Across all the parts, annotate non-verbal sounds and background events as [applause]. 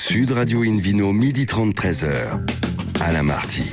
Sud Radio Invino, midi 30, 13h. Alain Marty.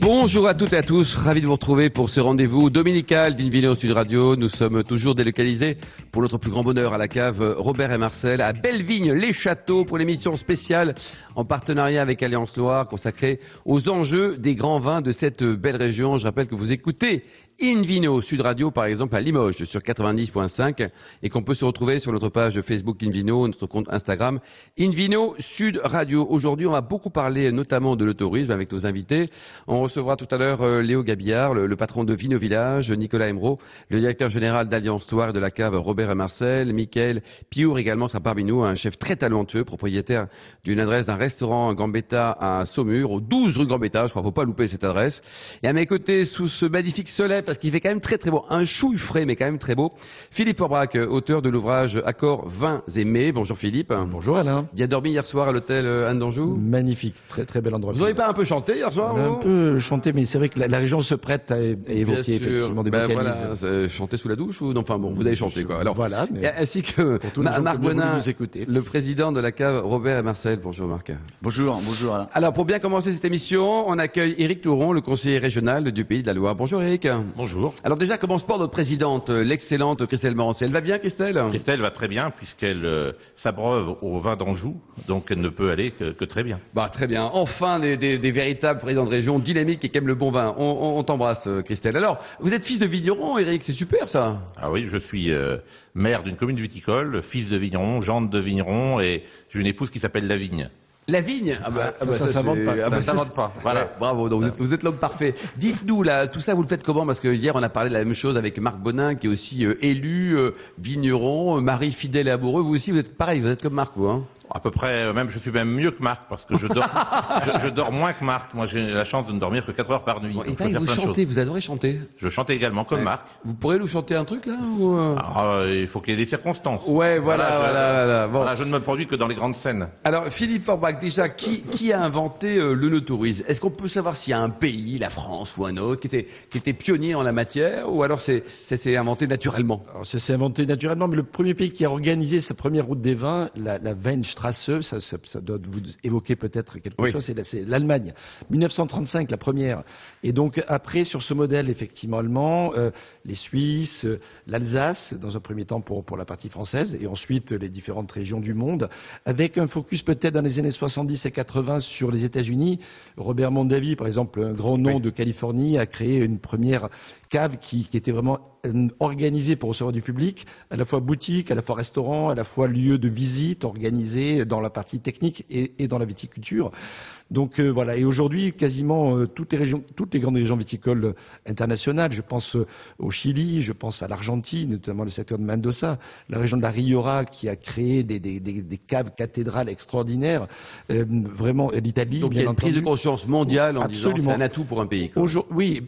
Bonjour à toutes et à tous, ravi de vous retrouver pour ce rendez-vous dominical d'Invino Sud Radio. Nous sommes toujours délocalisés pour notre plus grand bonheur à la cave Robert et Marcel à Bellevigne, les châteaux pour l'émission spéciale en partenariat avec Alliance Loire consacrée aux enjeux des grands vins de cette belle région. Je rappelle que vous écoutez Invino Sud Radio, par exemple, à Limoges, sur 90.5, et qu'on peut se retrouver sur notre page Facebook Invino, notre compte Instagram Invino Sud Radio. Aujourd'hui, on va beaucoup parler notamment de l'autorisme avec nos invités. On recevra tout à l'heure euh, Léo Gabillard, le, le, patron de Vino Village, Nicolas Emeraud, le directeur général d'Alliance Loire de la cave Robert et Marcel, Mickaël Piour également sera parmi nous, un chef très talentueux, propriétaire d'une adresse d'un restaurant Gambetta à Saumur, au 12 rue Gambetta, je crois, faut pas louper cette adresse. Et à mes côtés, sous ce magnifique soleil, parce qu'il fait quand même très très beau. Un chouille frais, mais quand même très beau. Philippe Orbrac, auteur de l'ouvrage Accords, vins et mets. Bonjour Philippe. Bonjour Alain. Il a dormi hier soir à l'hôtel euh, Anne d'Anjou Magnifique, très très bel endroit. Vous n'avez pas un peu chanté hier soir Un peu chanté, mais c'est vrai que la, la, région se prête à, à évoquer effectivement des ben voilà, Chanter sous la douche ou non Enfin bon, vous avez chanté quoi. Alors voilà. Mais ainsi que Marc Bonin, le président de la cave Robert et Marcel. Bonjour Marc. Bonjour, bonjour Alain. Alors pour bien commencer cette émission, on accueille Éric Touron, le conseiller régional du Pays de la Loire. Bonjour Éric. Bonjour. Alors déjà, comment se porte notre présidente, l'excellente Christelle Morancé Elle va bien, Christelle? Christelle va très bien, puisqu'elle euh, s'abreuve au vin d'Anjou, donc elle ne peut aller que, que, très bien. Bah très bien. Enfin, des, des, des, véritables présidents de région dynamiques et qui aiment le bon vin. On, on, on t'embrasse, Christelle. Alors, vous êtes fils de vigneron, Eric, c'est super ça Ah oui, je suis euh, maire d'une commune viticole, fils de vigneron, gendre de vigneron, et j'ai une épouse qui s'appelle Lavigne. La vigne ah bah, ça, ah bah, ça, ça pas. Ah bah, ça pas. [laughs] Voilà. Ouais, bravo. Donc vous êtes, vous êtes l'homme parfait. Dites-nous là, tout ça vous le faites comment? Parce que hier on a parlé de la même chose avec Marc Bonin, qui est aussi euh, élu euh, vigneron, euh, mari fidèle et amoureux. Vous aussi, vous êtes pareil. Vous êtes comme Marc, vous. Hein à peu près, même je suis même mieux que Marc parce que je dors, [laughs] je, je, dors moins que Marc. Moi, j'ai la chance de ne dormir que 4 heures par nuit. Bon, et pas, vous chantez, vous adorez chanter. Je chante également comme ouais. Marc. Vous pourrez nous chanter un truc là ou Alors, il faut qu'il y ait des circonstances. Ouais, voilà, voilà, voilà, voilà. Bon. voilà, je ne me produis que dans les grandes scènes. Alors, Philippe Forbach, déjà, qui, qui a inventé euh, le no-tourisme Est-ce qu'on peut savoir s'il y a un pays, la France ou un autre, qui était, qui était pionnier en la matière, ou alors c'est, c'est inventé naturellement? Alors, ça s'est inventé naturellement, mais le premier pays qui a organisé sa première route des vins, la, la Weinstrasse, ça, ça ça doit vous évoquer peut-être quelque oui. chose, c'est l'Allemagne. 1935, la première. Et donc après, sur ce modèle effectivement allemand, euh, les Suisses, euh, l'Alsace, dans un premier temps pour, pour la partie française, et ensuite les différentes régions du monde, avec un focus peut-être dans les années 70 et 80 sur les États-Unis. Robert Mondavi, par exemple, un grand nom oui. de Californie, a créé une première cave qui, qui était vraiment organisée pour recevoir du public, à la fois boutique, à la fois restaurant, à la fois lieu de visite organisé dans la partie technique et, et dans la viticulture. Donc euh, voilà. Et aujourd'hui, quasiment euh, toutes les régions, toutes les grandes régions viticoles internationales. Je pense euh, au Chili, je pense à l'Argentine, notamment le secteur de Mendoza, la région de la Rioja qui a créé des, des, des, des caves cathédrales extraordinaires. Euh, vraiment, l'Italie. Donc il y a une prise de conscience mondiale en Absolument. disant c'est un atout pour un pays. Oui,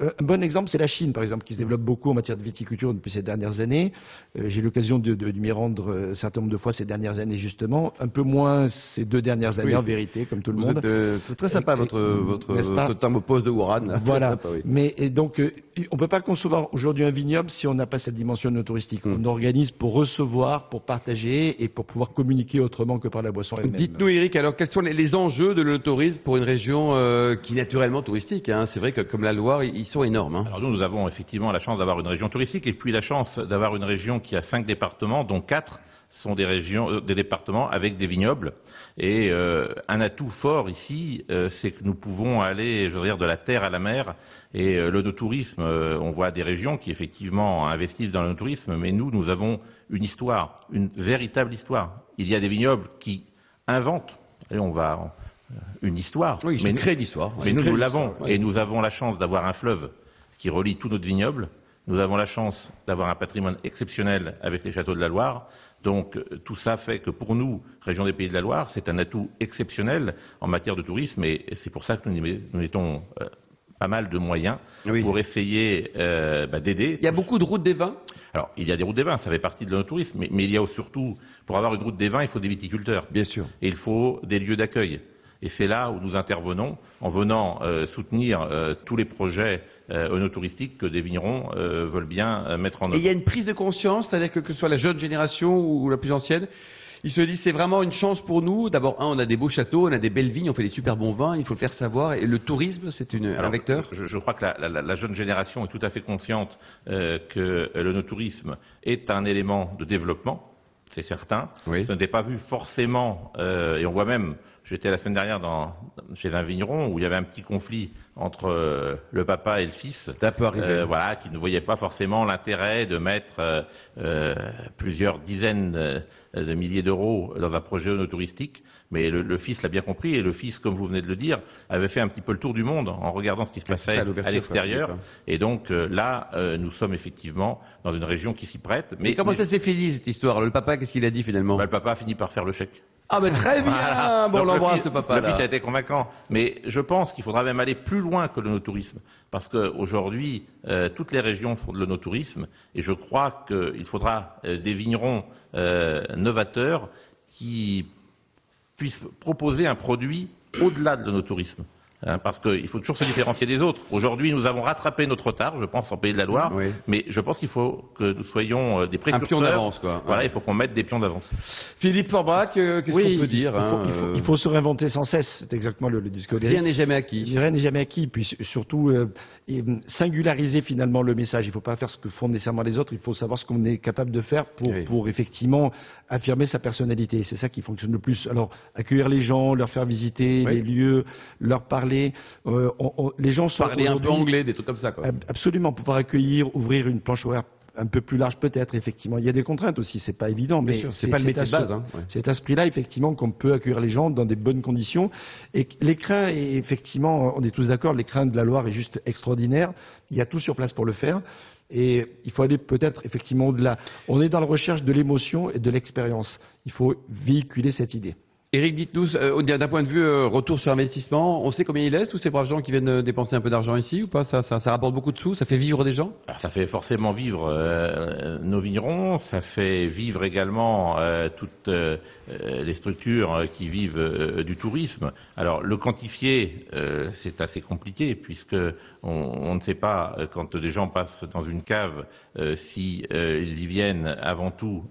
un bon exemple, c'est la Chine, par exemple, qui se développe beaucoup en matière de viticulture depuis ces dernières années. Euh, J'ai eu l'occasion de, de, de m'y rendre un certain nombre de fois ces dernières années, justement. Un peu moins ces deux dernières années, oui. en vérité, comme tout le Vous monde. Êtes, euh, très sympa et, votre, votre, votre thermopause de Wuhan. Voilà. Sympa, oui. Mais et donc, euh, on ne peut pas concevoir aujourd'hui un vignoble si on n'a pas cette dimension no touristique. Mm. On organise pour recevoir, pour partager et pour pouvoir communiquer autrement que par la boisson elle-même. Dites-nous, Eric, alors quels sont les, les enjeux de l'autorisme pour une région euh, qui est naturellement touristique hein? C'est vrai que comme la Loire, ils sont énormes. Hein. Alors nous, nous avons effectivement la chance d'avoir une région touristique et puis la chance d'avoir une région qui a cinq départements, dont quatre sont des régions, euh, des départements avec des vignobles. Et euh, un atout fort ici, euh, c'est que nous pouvons aller, je veux dire, de la terre à la mer. Et le tourisme, on voit des régions qui effectivement investissent dans le tourisme, mais nous, nous avons une histoire, une véritable histoire. Il y a des vignobles qui inventent, et on va une histoire. Oui, mais crée l'histoire. Mais nous, nous l'avons, et nous avons la chance d'avoir un fleuve qui relie tous notre vignobles. Nous avons la chance d'avoir un patrimoine exceptionnel avec les châteaux de la Loire. Donc tout ça fait que pour nous, région des Pays de la Loire, c'est un atout exceptionnel en matière de tourisme et c'est pour ça que nous, mettons euh, pas mal de moyens oui. pour essayer euh, bah, d'aider. Il y a beaucoup de routes des vins? Alors il y a des routes des vins, ça fait partie de notre tourisme, mais, mais il y a surtout, pour avoir une route des vins, il faut des viticulteurs. Bien sûr. Et il faut des lieux d'accueil. Et c'est là où nous intervenons en venant euh, soutenir euh, tous les projets euh, onotouristiques que des vignerons veulent bien mettre en œuvre. Et il y a une prise de conscience, c'est-à-dire que que ce soit la jeune génération ou la plus ancienne, Ils se disent c'est vraiment une chance pour nous. D'abord, un, on a des beaux châteaux, on a des belles vignes, on fait des super bons vins, il faut le faire savoir. Et le tourisme, c'est un vecteur je, je, crois que la, la, la, jeune génération est tout à fait consciente euh, que le est un élément de développement c'est certain. Oui. Ça n'était pas vu forcément, euh, et on voit même, j'étais la semaine dernière dans, chez un vigneron où il y avait un petit conflit entre euh, le papa et le fils. Euh, voilà, qui ne voyait pas forcément l'intérêt de mettre euh, plusieurs dizaines de milliers d'euros dans un projet touristique. Mais le, fils l'a bien compris et le fils, comme vous venez de le dire, avait fait un petit peu le tour du monde en regardant ce qui se passait à l'extérieur. Et donc là, nous sommes effectivement dans une région qui s'y prête. Mais, comment ça s'est fini cette histoire? Le papa, qu'est-ce qu'il a dit finalement? Bah, Le papa a fini par faire le chèque. Ah ben très bien, bon on l'embrasse papa. Le fils a été convaincant, mais je pense qu'il faudra même aller plus loin que le no-tourisme, parce qu'aujourd'hui euh, toutes les régions font de no-tourisme, et je crois qu'il faudra euh, des vignerons euh, novateurs qui puissent proposer un produit au-delà de no tourisme. Hein, parce qu'il faut toujours se différencier des autres. Aujourd'hui, nous avons rattrapé notre retard, je pense, en Pays de la Loire, mais je pense qu'il faut que nous soyons euh, des précurseurs. Un pion d'avance, quoi. Voilà, il faut qu'on mette des pions d'avance. Philippe Forbach, euh, qu'est-ce qu'on peut dire hein, il, faut, il, faut, se réinventer sans cesse, c'est exactement le, le discours Rien n'est jamais acquis. Rien n'est jamais acquis, puis surtout euh, singulariser finalement le message. Il ne faut pas faire ce que font nécessairement les autres, il faut savoir ce qu'on est capable de faire pour, pour effectivement affirmer sa personnalité. C'est ça qui fonctionne le plus. Alors, accueillir les gens, leur faire visiter les lieux, leur parler euh, les gens sont parler un peu anglais, des trucs comme ça. Quoi. Absolument, pouvoir accueillir, ouvrir une planche horaire un peu plus large peut-être effectivement. Il y a des contraintes aussi c'est pas évident mais c'est pas le métier de base hein, cet esprit là effectivement qu'on peut accueillir les gens dans des bonnes conditions. Et l'écrin effectivement on est tous d'accord l'écrin de la Loire est juste extraordinaire. Il y a tout sur place pour le faire. Et il faut aller peut-être effectivement au-delà. On est dans la recherche de l'émotion et de l'expérience. Il faut véhiculer cette idée Éric, dites-nous, euh, d'un point de vue euh, retour sur investissement, on sait combien il laisse tous ces braves gens qui viennent euh, dépenser un peu d'argent ici ou pas? Ça, rapporte beaucoup de sous, ça fait vivre des gens? Ça fait forcément vivre nos vignerons, ça fait vivre également toutes les structures qui vivent du tourisme. Alors le quantifier, c'est assez compliqué puisque on, ne sait pas quand des gens passent dans une cave si ils y viennent avant tout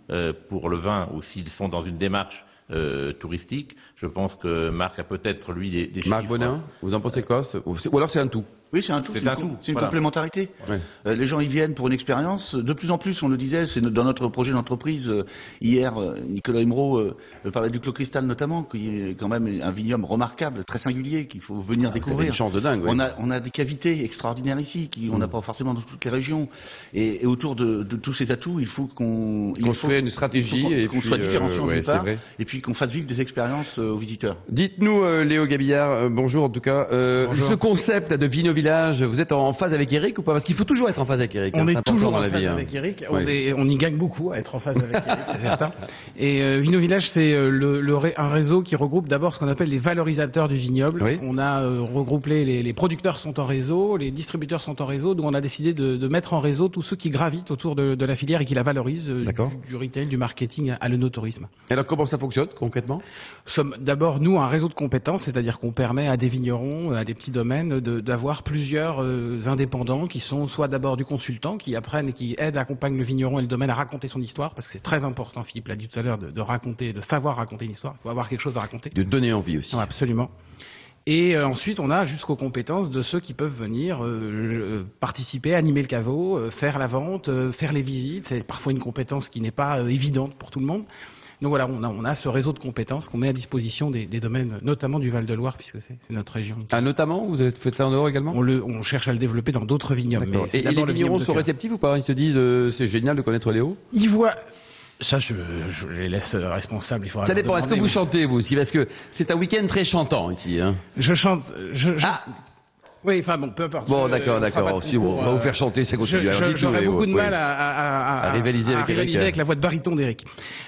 pour le vin ou s'ils sont dans une démarche euh, touristique. Je pense que Marc a peut-être lui des, des Marc Bonin, vous en pensez quoi Ou alors c'est un tout oui, c'est un tout. C'est un tout. C'est une complémentarité. Euh, les gens y viennent pour une expérience. De plus en plus, on le disait, c'est dans notre projet d'entreprise. Euh, hier, euh, Nicolas Imro parlait du Clos Cristal notamment, qui est quand même un vignoble remarquable, très singulier, qu'il faut venir ah, découvrir. Une chance de dingue. On, a, on a des cavités extraordinaires ici, qui on n'a mm. pas forcément dans toutes les régions. Et, et autour de, de, tous ces atouts, il faut qu'on construise une stratégie et qu'on soit différenciant d'une part, et puis qu'on fasse vivre des expériences aux visiteurs. Dites-nous, Léo Gabillard, bonjour en tout cas, ce concept de Vous êtes en phase avec Eric ou pas? Parce qu'il faut toujours être en phase avec Eric. On hein, est toujours en phase hein. avec Eric. On, y gagne beaucoup à être en phase avec Eric, c'est [laughs] certain. Et euh, Vino Village, c'est euh, le, un réseau qui regroupe d'abord ce qu'on appelle les valorisateurs du vignoble. On a euh, regroupé les, les, producteurs sont en réseau, les distributeurs sont en réseau, donc on a décidé de, de mettre en réseau tous ceux qui gravitent autour de, de la filière et qui la valorisent, du, du, retail, du marketing à l'œnotourisme. Alors comment ça fonctionne concrètement? D'abord nous un réseau de compétences, c'est-à-dire qu'on permet à des vignerons, à des petits domaines, d'avoir plusieurs euh, indépendants qui sont soit d'abord du consultant, qui apprennent et qui aident, accompagnent le vigneron et le domaine à raconter son histoire, parce que c'est très important, Philippe l'a dit tout à l'heure, de, raconter, de savoir raconter une histoire. Il faut avoir quelque chose à raconter. De donner envie aussi. absolument. Et euh, ensuite, on a jusqu'aux compétences de ceux qui peuvent venir euh, participer, animer le caveau, faire la vente, faire les visites. C'est parfois une compétence qui n'est pas évidente pour tout le monde. Donc voilà, on a, ce réseau de compétences qu'on met à disposition des, domaines, notamment du Val-de-Loire, puisque c'est notre région. Ah, notamment Vous avez fait ça en dehors également? On, cherche à le développer dans d'autres vignobles. et, les vignerons sont réceptifs ou pas? Ils se disent euh, c'est génial de connaître Léo? Ils voient. Ça, je, les laisse responsables. Il ça dépend. Est-ce que vous chantez, vous aussi? Parce que c'est un week-end très chantant ici. Hein. Je chante. Je, Ah oui, enfin bon, peu importe. Bon, d'accord, d'accord. Si on va vous faire chanter, c'est continue. J'aurais beaucoup de mal à, rivaliser, avec, rivaliser avec, la voix de baryton d'Eric.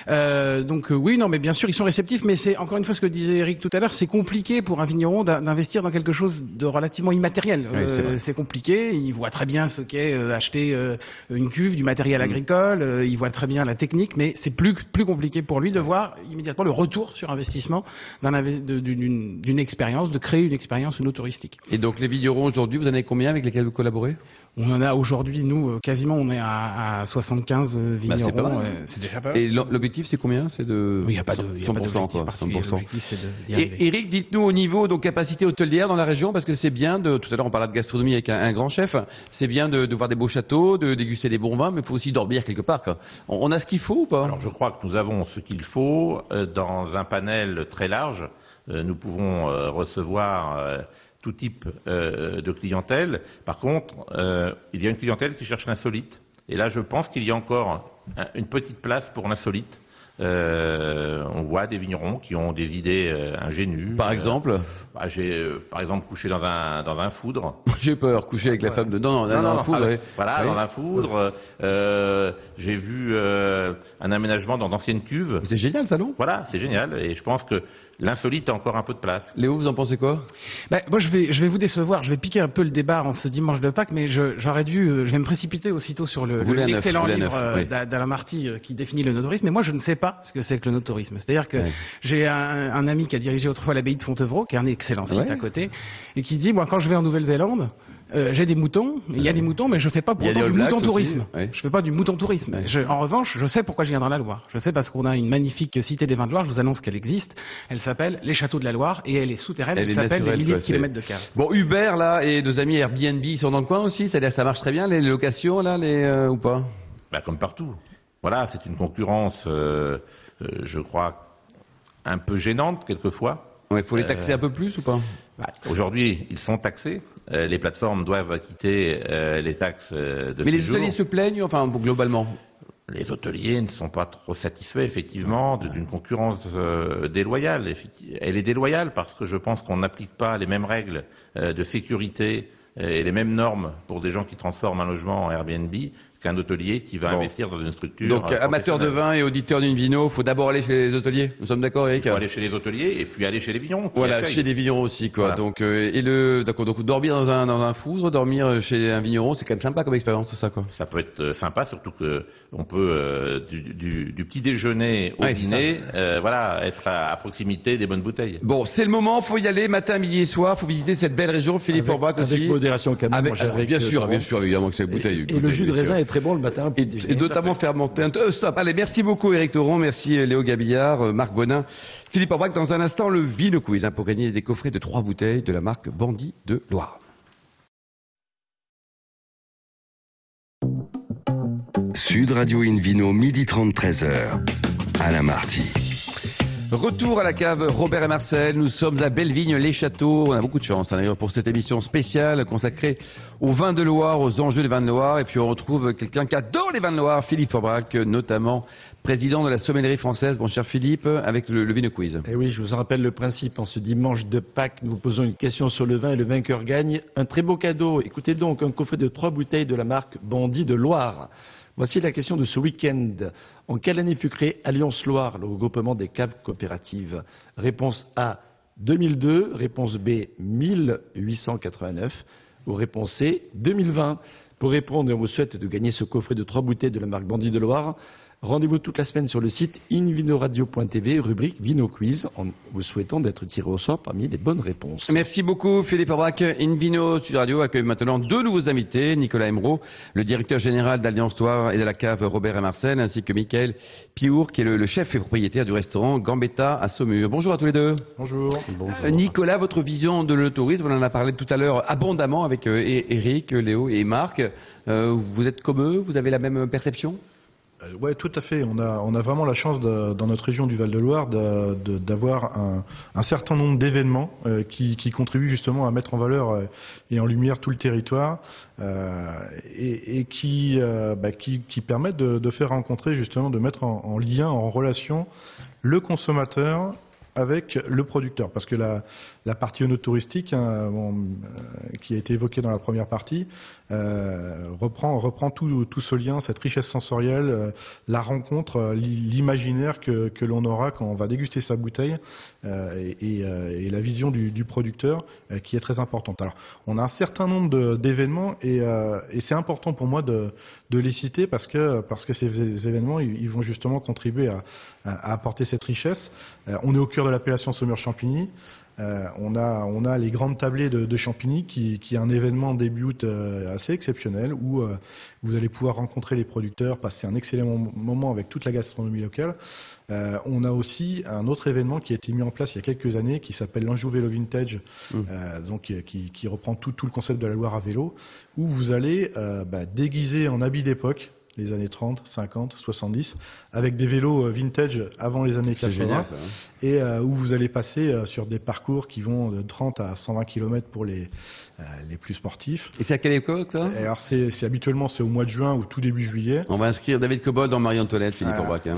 Euh, donc euh, oui, non, mais bien sûr, ils sont réceptifs, mais c'est encore une fois ce que disait Eric tout à l'heure, c'est compliqué pour un vigneron d'investir dans quelque chose de relativement immatériel. Euh, c'est compliqué. Il voit très bien ce qu'est euh, acheter euh, une cuve, du matériel mm. agricole. il voit très bien la technique, mais c'est plus plus compliqué pour lui de voir immédiatement le retour sur investissement d'une expérience, de créer une expérience touristique. Et donc les vignerons vignerons aujourd'hui, vous en avez combien avec lesquels vous collaborez? On en a aujourd'hui, nous, euh, quasiment, on est à, à 75 euh, bah, vignerons. c'est déjà pas mal. Et l'objectif, c'est combien? C'est de. Il n'y a pas de. 100%, quoi, 100%. Et Eric, dites-nous au niveau donc capacité hôtelière dans la région, parce que c'est bien de. Tout à l'heure, on parlait de gastronomie avec un, grand chef. C'est bien de, de, voir des beaux châteaux, de déguster des bons vins, mais il faut aussi dormir quelque part. On, a ce qu'il faut ou pas? Alors, je crois que nous avons ce qu'il faut euh, dans un panel très large. nous pouvons recevoir tout type euh, de clientèle. Par contre, euh, il y a une clientèle qui cherche l'insolite. Et là, je pense qu'il y a encore une petite place pour l'insolite. Euh, on voit des vignerons qui ont des idées ingénues. Par exemple bah, J'ai, par exemple, couché dans un, dans un foudre. [laughs] J'ai peur, coucher avec la femme dedans, dans, un foudre. Voilà, dans un foudre. j'ai vu un aménagement dans d'anciennes cuves. C'est génial, ça, non? Voilà, c'est génial. Et je pense que l'insolite a encore un peu de place. Léo, vous en pensez quoi? Ben, Moi, je vais, je vais vous décevoir. Je vais piquer un peu le débat en ce dimanche de Pâques, mais j'aurais dû, euh, je vais me précipiter aussitôt sur l'excellent livre euh, d'Alain Marty euh, qui définit le notourisme. Mais moi, je ne sais pas ce que c'est que le notourisme. C'est-à-dire que j'ai un, ami qui a dirigé autrefois l'abbaye de Fontevraud, qui est un excellent site à côté, et qui dit, moi, quand je vais en Nouvelle-Zélande, euh, j'ai des moutons, il y a des moutons, mais je fais pas pour autant du mouton tourisme. Je fais pas du mouton tourisme. en revanche, je sais pourquoi je viens dans la Loire. Je sais parce qu'on a une magnifique cité des vins de Loire. Je vous annonce qu'elle existe. Elle s'appelle les Châteaux de la Loire et elle est souterraine. Elle, s'appelle les milliers de kilomètres de cave. Bon, Hubert là et nos amis Airbnb sont dans le coin aussi? C'est-à-dire ça marche très bien les locations là, les euh, ou pas? Bah, comme partout. Voilà, c'est une concurrence, euh, je crois, un peu gênante quelquefois. Il faut les taxer un peu plus ou pas? bah, Aujourd'hui, ils sont taxés. Euh, les plateformes doivent acquitter euh, les taxes euh, de Mais les hôteliers se plaignent, enfin, globalement? Les hôteliers ne sont pas trop satisfaits, effectivement, d'une concurrence déloyale. Elle est déloyale parce que je pense qu'on n'applique pas les mêmes règles de sécurité et les mêmes normes pour des gens qui transforment un logement en Airbnb qu'un hôtelier qui va investir dans une structure. Donc, euh, amateur de vin et auditeur d'une vino, faut d'abord aller chez les hôteliers. Nous sommes d'accord, Eric Il faut aller chez les hôteliers et puis aller chez les vignerons. Voilà, chez les vignerons aussi, quoi. Donc, euh, et le, d'accord, donc dormir dans un, dans un foudre, dormir chez un vigneron, c'est quand même sympa comme expérience, tout ça, quoi. Ça peut être euh, sympa, surtout que on peut du, du, du, petit déjeuner au dîner, voilà, être à, proximité des bonnes bouteilles. Bon, c'est le moment, faut y aller, matin, midi et soir, faut visiter cette belle région, Philippe Orbach aussi. Avec modération, quand même. Avec, bien sûr, bien sûr, évidemment que c'est bouteille. Et, le jus de raisin est très bon le matin. Et, notamment faire monter un... Euh, stop, allez, merci beaucoup Eric Thoron, merci euh, Léo Gabillard, euh, Marc Bonin, Philippe Aubrac. Dans un instant, le Vino Quiz hein, pour gagner des coffrets de trois bouteilles de la marque Bandit de Loire. Sud Radio Invino, midi 30, 13h. Alain Marty. Retour à la cave Robert et Marcel. Nous sommes à Bellevigne-les-Châteaux. On a beaucoup de chance hein, d'ailleurs pour cette émission spéciale consacrée aux vins de Loire, aux enjeux des vins de Loire. Et puis on retrouve quelqu'un qui adore les vins de Loire, Philippe Aubrac, notamment président de la sommellerie française. Bon cher Philippe, avec le, le Vino Quiz. Eh oui, je vous en rappelle le principe. En ce dimanche de Pâques, nous vous posons une question sur le vin et le vainqueur gagne un très beau cadeau. Écoutez donc, un coffret de trois bouteilles de la marque Bandit de Loire. Voici la question de ce week-end. En quelle année fut créé Alliance Loire, le regroupement des caves coopératives Réponse A 2002, réponse B 1889 ou réponse C 2020. Pour répondre, on vous souhaite de gagner ce coffret de trois bouteilles de la marque Bandit de Loire. Rendez-vous toute la semaine sur le site invinoradio.tv, rubrique Vino Quiz, en vous souhaitant d'être tiré au sort parmi les bonnes réponses. Merci beaucoup Philippe Aubrac. Invino Studio Radio accueille maintenant deux nouveaux invités, Nicolas Emeraud, le directeur général d'Alliance Toire et de la cave Robert et Marcel, ainsi que Michael Piour, qui est le, chef et propriétaire du restaurant Gambetta à Saumur. Bonjour à tous les deux. Bonjour. Euh, Nicolas, votre vision de l'autorisme, on en a parlé tout à l'heure abondamment avec Eric, euh, Léo et Marc. Euh, vous êtes comme eux Vous avez la même perception? Oui, tout à fait. On a, on a vraiment la chance dans notre région du Val-de-Loire d'avoir un, certain nombre d'événements euh, qui, contribuent justement à mettre en valeur euh, et en lumière tout le territoire euh, et, qui, bah, permettent de, faire rencontrer justement, de mettre en lien, en relation le consommateur avec le producteur, parce que la, partie touristique, hein, euh, qui a été évoquée dans la première partie, euh, reprend, tout, ce lien, cette richesse sensorielle, euh, la rencontre, l'imaginaire que l'on aura quand on va déguster sa bouteille et, et, et, la vision du, du producteur qui est très importante. Alors, on a un certain nombre d'événements et, c'est important pour moi de, de, les citer parce que, parce que ces événements, ils, vont justement contribuer à, à apporter cette richesse. on est au cœur de l'appellation Saumur-Champigny, euh, on, a, on a les grandes tablées de, de Champigny qui, qui est un événement début août euh, assez exceptionnel où euh, vous allez pouvoir rencontrer les producteurs, passer un excellent moment avec toute la gastronomie locale. on a aussi un autre événement qui a été mis en place il y a quelques années qui s'appelle l'Anjou Vélo Vintage, mmh. donc qui, qui, reprend tout, tout, le concept de la Loire à vélo, où vous allez bah, déguiser en habit d'époque les années 30, 50, 70, avec des vélos euh, vintage avant les années 80, génial, ça, hein. et euh, où vous allez passer euh, sur des parcours qui vont de 30 à 120 km pour les les plus sportifs. Et c'est à quelle époque ça? Alors c'est habituellement c'est au mois de juin ou tout début juillet. On va inscrire David Cobol dans Marie-Antoinette, Philippe Orbach. Hein.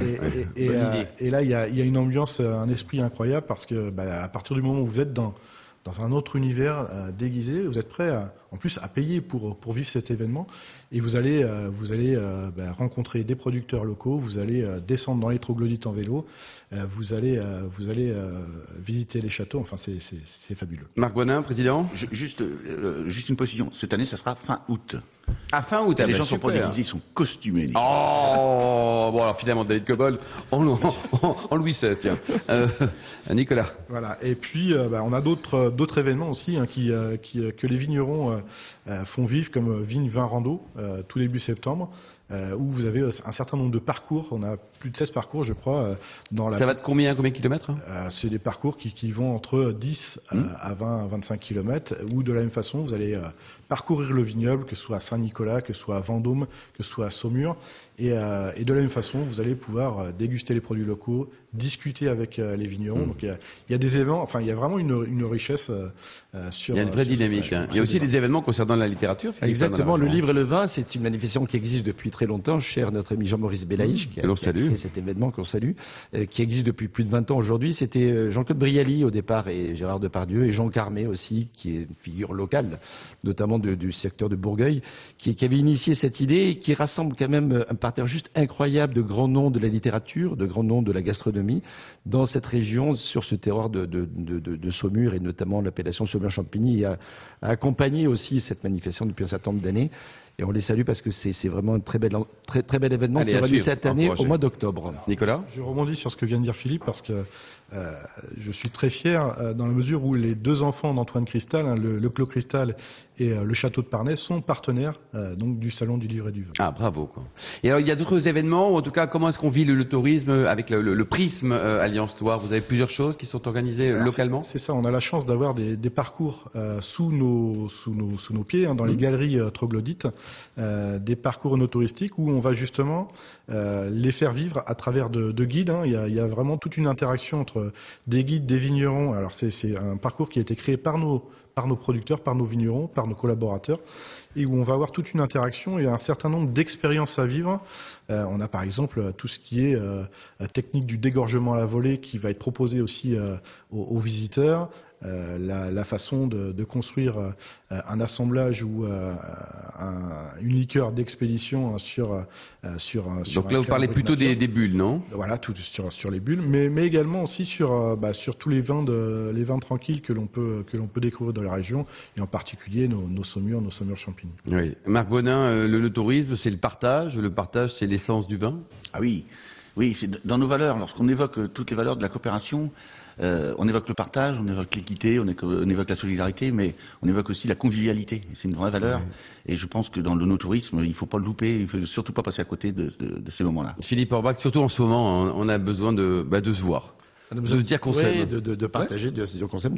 Et, [laughs] et, là il y a, y a, une ambiance, un esprit incroyable parce que bah, à partir du moment où vous êtes dans dans un autre univers déguisé. Vous êtes prêt, en plus, à payer pour, pour vivre cet événement. Et vous allez, euh, vous allez euh, ben, rencontrer des producteurs locaux, vous allez descendre dans les troglodytes en vélo, vous allez, vous allez visiter les châteaux. Enfin, c'est fabuleux. Marc Bonin, président? Juste, juste une position. Cette année, ça sera fin août. À fin août, les ah, gens sont pas déguisés, ils sont costumés. Oh, bon alors finalement David Cobol en, Louis XVI, tiens. Nicolas. Voilà. Et puis, ben, on a d'autres d'autres événements aussi hein, qui, euh, euh, que les vignerons euh, font vivre, comme Vigne Vin Rando, tout début septembre, où vous avez un certain nombre de parcours. On a plus de 16 parcours, je crois. dans la... Ça va de combien, combien de kilomètres C'est des parcours qui, qui, vont entre 10 mmh. à 20, 25 kilomètres, où de la même façon, vous allez parcourir le vignoble, que ce soit à Saint-Nicolas, que ce soit à Vendôme, que ce soit à Saumur. Et, et, de la même façon, vous allez pouvoir déguster les produits locaux, discuter avec les vignerons. Mmh. Donc il y, a, il y, a, des événements, enfin il y a vraiment une, une richesse euh, euh, sur. Il y a une vraie dynamique. Hein. Il y a aussi des événements concernant la littérature. Exactement. le livre et le vin, c'est une manifestation qui existe depuis très longtemps. Cher notre ami Jean-Maurice Belaïch, mmh. qui, a, créé cet événement qu'on salue, euh, qui existe depuis plus de 20 ans aujourd'hui. C'était Jean-Claude Brialy au départ et Gérard Depardieu et Jean Carmé aussi, qui est une figure locale, notamment du secteur de Bourgueil, qui, qui, avait initié cette idée et qui rassemble quand même un parterre juste incroyable de grands noms de la littérature, de grands noms de la gastronomie dans cette région, sur ce terroir de, de, de, de Saumur et notamment l'appellation Saumur-Champigny, a, a accompagné aussi cette manifestation depuis un certain nombre d'années. Et on les salue parce que c'est vraiment un très bel, très, très bel événement qui aura lieu cette année au mois d'octobre. Nicolas Je rebondis sur ce que vient de dire Philippe parce que euh, je suis très fier euh, dans la mesure où les deux enfants d'Antoine Cristal, hein, le, le, Clos Cristal et euh, le Château de Parnay, sont partenaires donc du Salon du Livre et du Vin. Ah, bravo. Quoi. Et alors, il y a d'autres événements, en tout cas, comment est-ce qu'on vit le, tourisme avec le, le prisme Alliance Loire? Vous avez plusieurs choses qui sont organisées localement? C'est ça, on a la chance d'avoir des, des, parcours sous, nos, sous, nos, sous nos pieds, hein, dans les mmh. galeries troglodytes, des parcours no touristiques où on va justement les faire vivre à travers de, de guides. Hein. Il, y a, vraiment toute une interaction entre des guides, des vignerons. Alors c'est un parcours qui a été créé par nos, producteurs, par nos vignerons, par nos collaborateurs, et où on va avoir toute une interaction et un certain nombre d'expériences à vivre. Euh, on a par exemple tout ce qui est euh, technique du dégorgement à la volée qui va être proposé aussi euh, aux, visiteurs. Euh, la, la, façon de, de construire euh, un assemblage ou euh, un, une liqueur d'expédition sur, sur, sur. Donc là, vous parlez plutôt des, des, bulles, non? Voilà, tout sur, sur les bulles, mais, mais également aussi sur, bah, sur tous les vins, de, les vins tranquilles que l'on peut, que l'on peut découvrir dans la région, et en particulier nos, nos saumures, nos saumures champignons. Oui. Marc Bonin, le, le tourisme, c'est le partage. Le partage, c'est l'essence du vin? Ah oui. Oui, c'est dans nos valeurs. Lorsqu'on évoque toutes les valeurs de la coopération, euh, on évoque le partage, on évoque l'équité, on, évoque la solidarité, mais on évoque aussi la convivialité. C'est une vraie valeur. Et je pense que dans le no-tourisme, il ne faut pas le louper, il ne faut surtout pas passer à côté de, ces moments-là. Philippe Orbach, surtout en ce moment, on a besoin de, bah, de se voir. De dire qu'on oui, de, de, de, partager, de dire qu'on s'aime,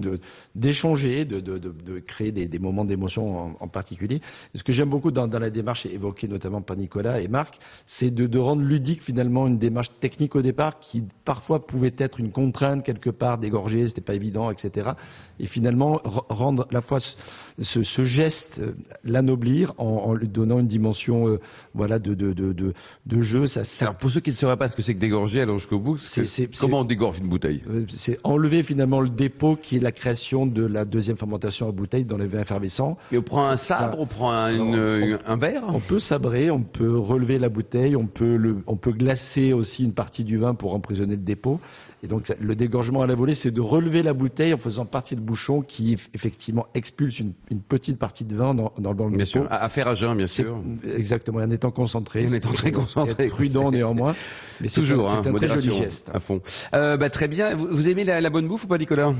d'échanger, de, de, de, créer des, des moments d'émotion en, particulier. ce que j'aime beaucoup dans, dans, la démarche évoquée notamment par Nicolas et Marc, c'est de, rendre ludique finalement une démarche technique au départ qui parfois pouvait être une contrainte quelque part, dégorgée, c'était pas évident, etc. Et finalement rendre la fois ce, ce geste, euh, l'anoblir en, en, lui donnant une dimension euh, voilà de, de, de, de, jeu. Ça, ça... Alors pour ceux qui ne sauraient pas ce que c'est que dégorger, alors jusqu'au bout, c'est, comment on dégorge une bouteille? Euh, c'est enlever finalement le dépôt qui est la création de la deuxième fermentation en bouteille dans les vins effervescents. Et on prend un sabre, on prend un, verre? On peut sabrer, on peut relever la bouteille, on peut, le, on peut glacer aussi une partie du vin pour emprisonner le dépôt. Et donc le dégorgement à la volée, c'est de relever la bouteille en faisant partie le bouchon qui effectivement expulse une, petite partie de vin dans, dans, le bien Sûr, à, faire à jeun, bien sûr. Exactement, en étant concentré. En étant très concentré. Prudent [laughs] néanmoins. Mais Toujours, un, hein, très joli geste. À fond. Euh, bah, très bien. Vous, aimez la, bonne bouffe ou pas, Nicolas?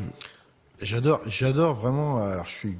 J'adore, j'adore vraiment. Alors, je suis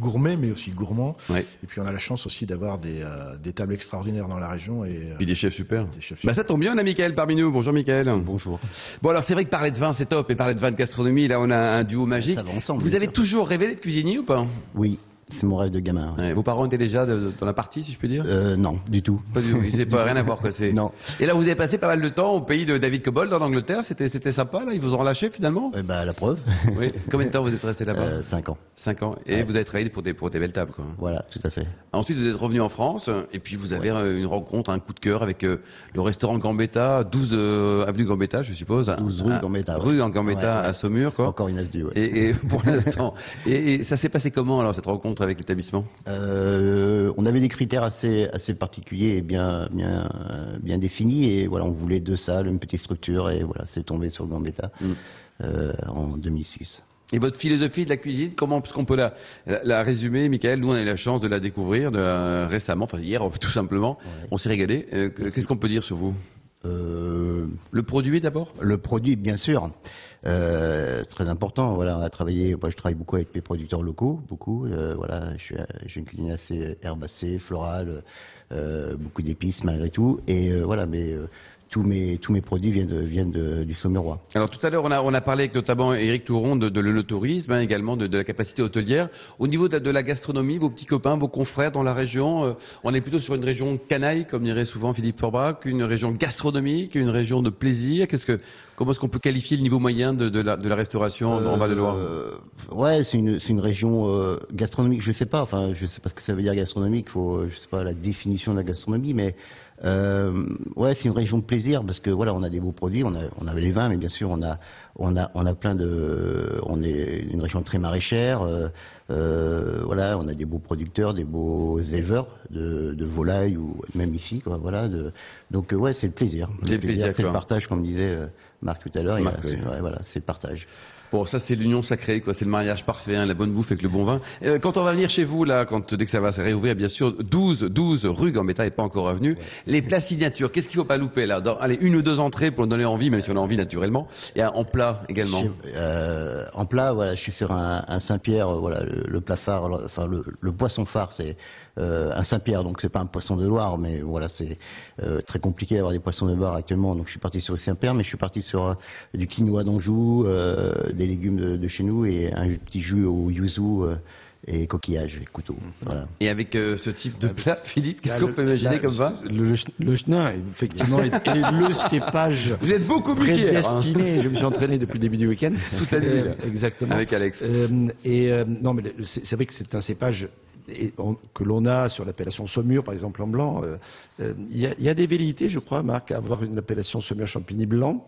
gourmet, mais aussi gourmand. Et puis, on a la chance aussi d'avoir des, euh, des, tables extraordinaires dans la région et, puis des chefs super. Des chefs bah, ça tombe bien, on a Michael parmi nous. Bonjour, Michael. Bonjour. Bon, alors c'est vrai que parler de vin, c'est top, et parler de vin de gastronomie, là, on a un duo magique. Vous avez toujours rêvé d'être cuisinier ou pas? Oui. C'est mon rêve de gamin. vos parents étaient déjà dans la partie, si je peux dire euh, Non, du tout. Pas du tout. Ils n'avaient pas rien à voir. Quoi. [laughs] Non. Et là, vous avez passé pas mal de temps au pays de David Cobold, en Angleterre. C'était, sympa, là Ils vous ont relâché, finalement eh ben, La preuve. [laughs] Oui. Combien de temps vous êtes resté là-bas euh, Cinq ans. Cinq ans. Et vous avez travaillé pour des, pour des belles tables, quoi. Voilà, tout à fait. Ensuite, vous êtes revenu en France, et puis vous avez euh, une rencontre, un coup de cœur avec euh, le restaurant Gambetta, 12 avenue Gambetta, je suppose. 12 rue Gambetta. Rue Gambetta à Saumur, quoi. Encore inassidu, oui. Et, et pour [laughs] l'instant. et, et ça s'est passé comment, alors, cette rencontre? Avec l'établissement euh, on avait des critères assez, assez particuliers et bien, bien, bien définis. Et voilà, on voulait deux salles, une petite structure. Et voilà, c'est tombé sur Gambetta mm. euh, en 2006. Et votre philosophie de la cuisine, comment est-ce qu'on peut la, la, résumer, Michael Nous, on a eu la chance de la découvrir de, récemment, enfin hier, [laughs] tout simplement. On s'est régalé. Euh, qu'est-ce qu'on peut dire sur vous? Euh, Le produit d'abord? Le produit, bien sûr. Euh, c'est très important. Voilà, on a travaillé. Moi, je travaille beaucoup avec mes producteurs locaux, beaucoup. Euh, voilà, j'ai une cuisine assez herbacée, florale, euh, beaucoup d'épices malgré tout. Et euh, voilà, mais euh, tous mes, tous mes produits viennent, viennent de, du Sommerois. Alors tout à l'heure, on a, on a parlé avec notamment Éric Touron de, de l'œnotourisme, hein, également de, de, la capacité hôtelière. Au niveau de, de, la gastronomie, vos petits copains, vos confrères dans la région, euh, on est plutôt sur une région canaille, comme dirait souvent Philippe Forbach, une région gastronomique, une région de plaisir. Qu'est-ce que, comment est-ce qu'on peut qualifier le niveau moyen de, de, la, de la restauration en Val-de-Loire? euh, Ouais, c'est une, une région euh, gastronomique. Je sais pas, enfin, je sais pas ce que ça veut dire gastronomique. Faut, je sais pas la définition de la gastronomie, mais euh, ouais, c'est une région de plaisir parce que voilà, on a des beaux produits, on a, on avait les vins, mais bien sûr, on a, on a, on a plein de, on est une région très maraîchère. Euh, euh, voilà, on a des beaux producteurs, des beaux éleveurs de, de volailles ou même ici, quoi. Voilà. De, donc ouais, c'est le plaisir. C'est le plaisir, c'est le partage, comme disait Marc tout à l'heure. Voilà, c'est le partage. Bon, ça c'est l'union sacrée, quoi. C'est le mariage parfait, hein, la bonne bouffe avec le bon vin. Euh, quand on va venir chez vous, là, quand dès que ça va se réouvrir, bien sûr, 12, 12 rue Gambetta n'est pas encore revenu. Les plats signatures, qu'est-ce qu'il faut pas louper là? Allez, une ou deux entrées pour donner envie, même si on a envie naturellement. Et en plat également. Euh, en plat, voilà, je suis sur un, un Saint-Pierre, euh, voilà, le, plat phare, enfin le, le poisson phare, c'est euh, un Saint-Pierre, donc c'est pas un poisson de Loire, mais voilà, c'est euh, très compliqué d'avoir des poissons de Loire actuellement. Donc je suis parti sur le Saint-Pierre, mais je suis parti sur euh, du quinoa d'Anjou, des légumes de, chez nous et un petit jus au yuzu et coquillage et couteau. Voilà. Et avec ce type de plat, [laughs] Philippe, qu'est-ce qu'on peut imaginer comme ça Le, le, chenin, effectivement, est, le [laughs] cépage. Vous êtes beaucoup plus prédestiné. Hein. Je me suis entraîné depuis le début du week-end. Toute la nuit. exactement. Avec Alex. et non, mais c'est vrai que c'est un cépage que l'on a sur l'appellation Saumur, par exemple en blanc. Euh, euh, il y, a des velléités, je crois, Marc, à avoir une appellation Saumur Champigny blanc.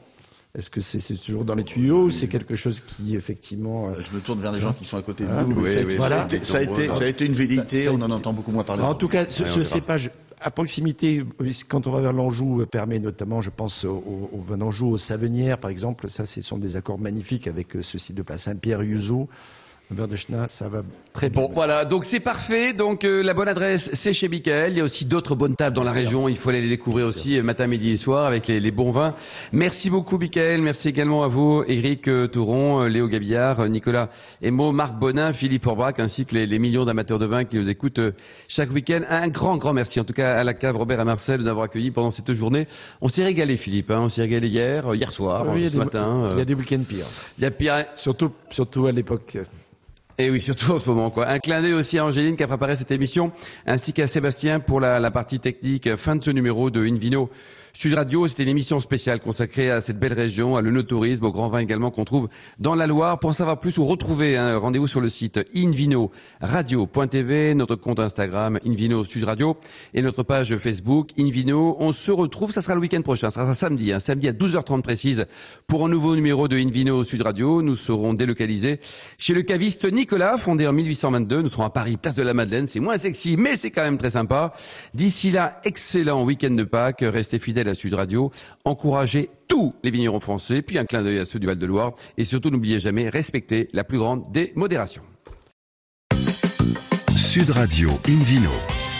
Est-ce que c'est toujours dans les tuyaux ou c'est quelque chose qui effectivement euh, Je me tourne vers les gens qui sont à côté de ah, nous. voilà. ça, a été, ça a été une velléité, on en entend beaucoup moins parler. En tout cas, ce, cépage à proximité, quand on va vers l'Anjou, permet notamment, je pense, au, au vin d'Anjou, au Savenière, par exemple. Ça, ce sont des accords magnifiques avec ce site de place Saint-Pierre-Yuzo de ça va très bien. Bon, voilà, donc c'est parfait. Donc euh, la bonne adresse, c'est chez Michael. Il y a aussi d'autres bonnes tables dans la région. Il faut aller les découvrir aussi euh, matin, midi et soir avec les, bons vins. Merci beaucoup, Michael. Merci également à vous, Eric euh, Touron, Léo Gabillard, Nicolas Emo, Marc Bonin, Philippe Orbach, ainsi que les, millions d'amateurs de vin qui nous écoutent chaque week-end. Un grand, grand merci, en tout cas à la cave Robert et Marcel de nous avoir accueillis pendant cette journée. On s'est régalé, Philippe. Hein. On s'est régalé hier, hier soir, ce matin. Il y a des week-ends pires. Il y a pire. Surtout, surtout à l'époque. Et oui, surtout en ce moment. Quoi. Un clin d'œil aussi à Angéline qui a préparé cette émission, ainsi qu'à Sébastien pour la, la partie technique. Fin de ce numéro de Invino. Sud Radio, c'était une émission spéciale consacrée à cette belle région, à l'œnotourisme, au grand vin également qu'on trouve dans la Loire. Pour en savoir plus ou retrouver, un rendez-vous sur le site invino-radio.tv, notre compte Instagram Invino Sud Radio et notre page Facebook Invino. On se retrouve, ça sera le week-end prochain, ça sera samedi, hein, samedi à 12h30 précise pour un nouveau numéro de Invino Sud Radio. Nous serons délocalisés chez le caviste Nicolas, fondé en 1822. Nous serons à Paris, place de la Madeleine. C'est moins sexy, mais c'est quand même très sympa. D'ici là, excellent week-end de Pâques. Restez fidèles la Sud Radio, encouragez tous les vignerons français, puis un clin d'œil à ceux du Val-de-Loire, et surtout n'oubliez jamais, respecter la plus grande des modérations. Sud Radio Invino.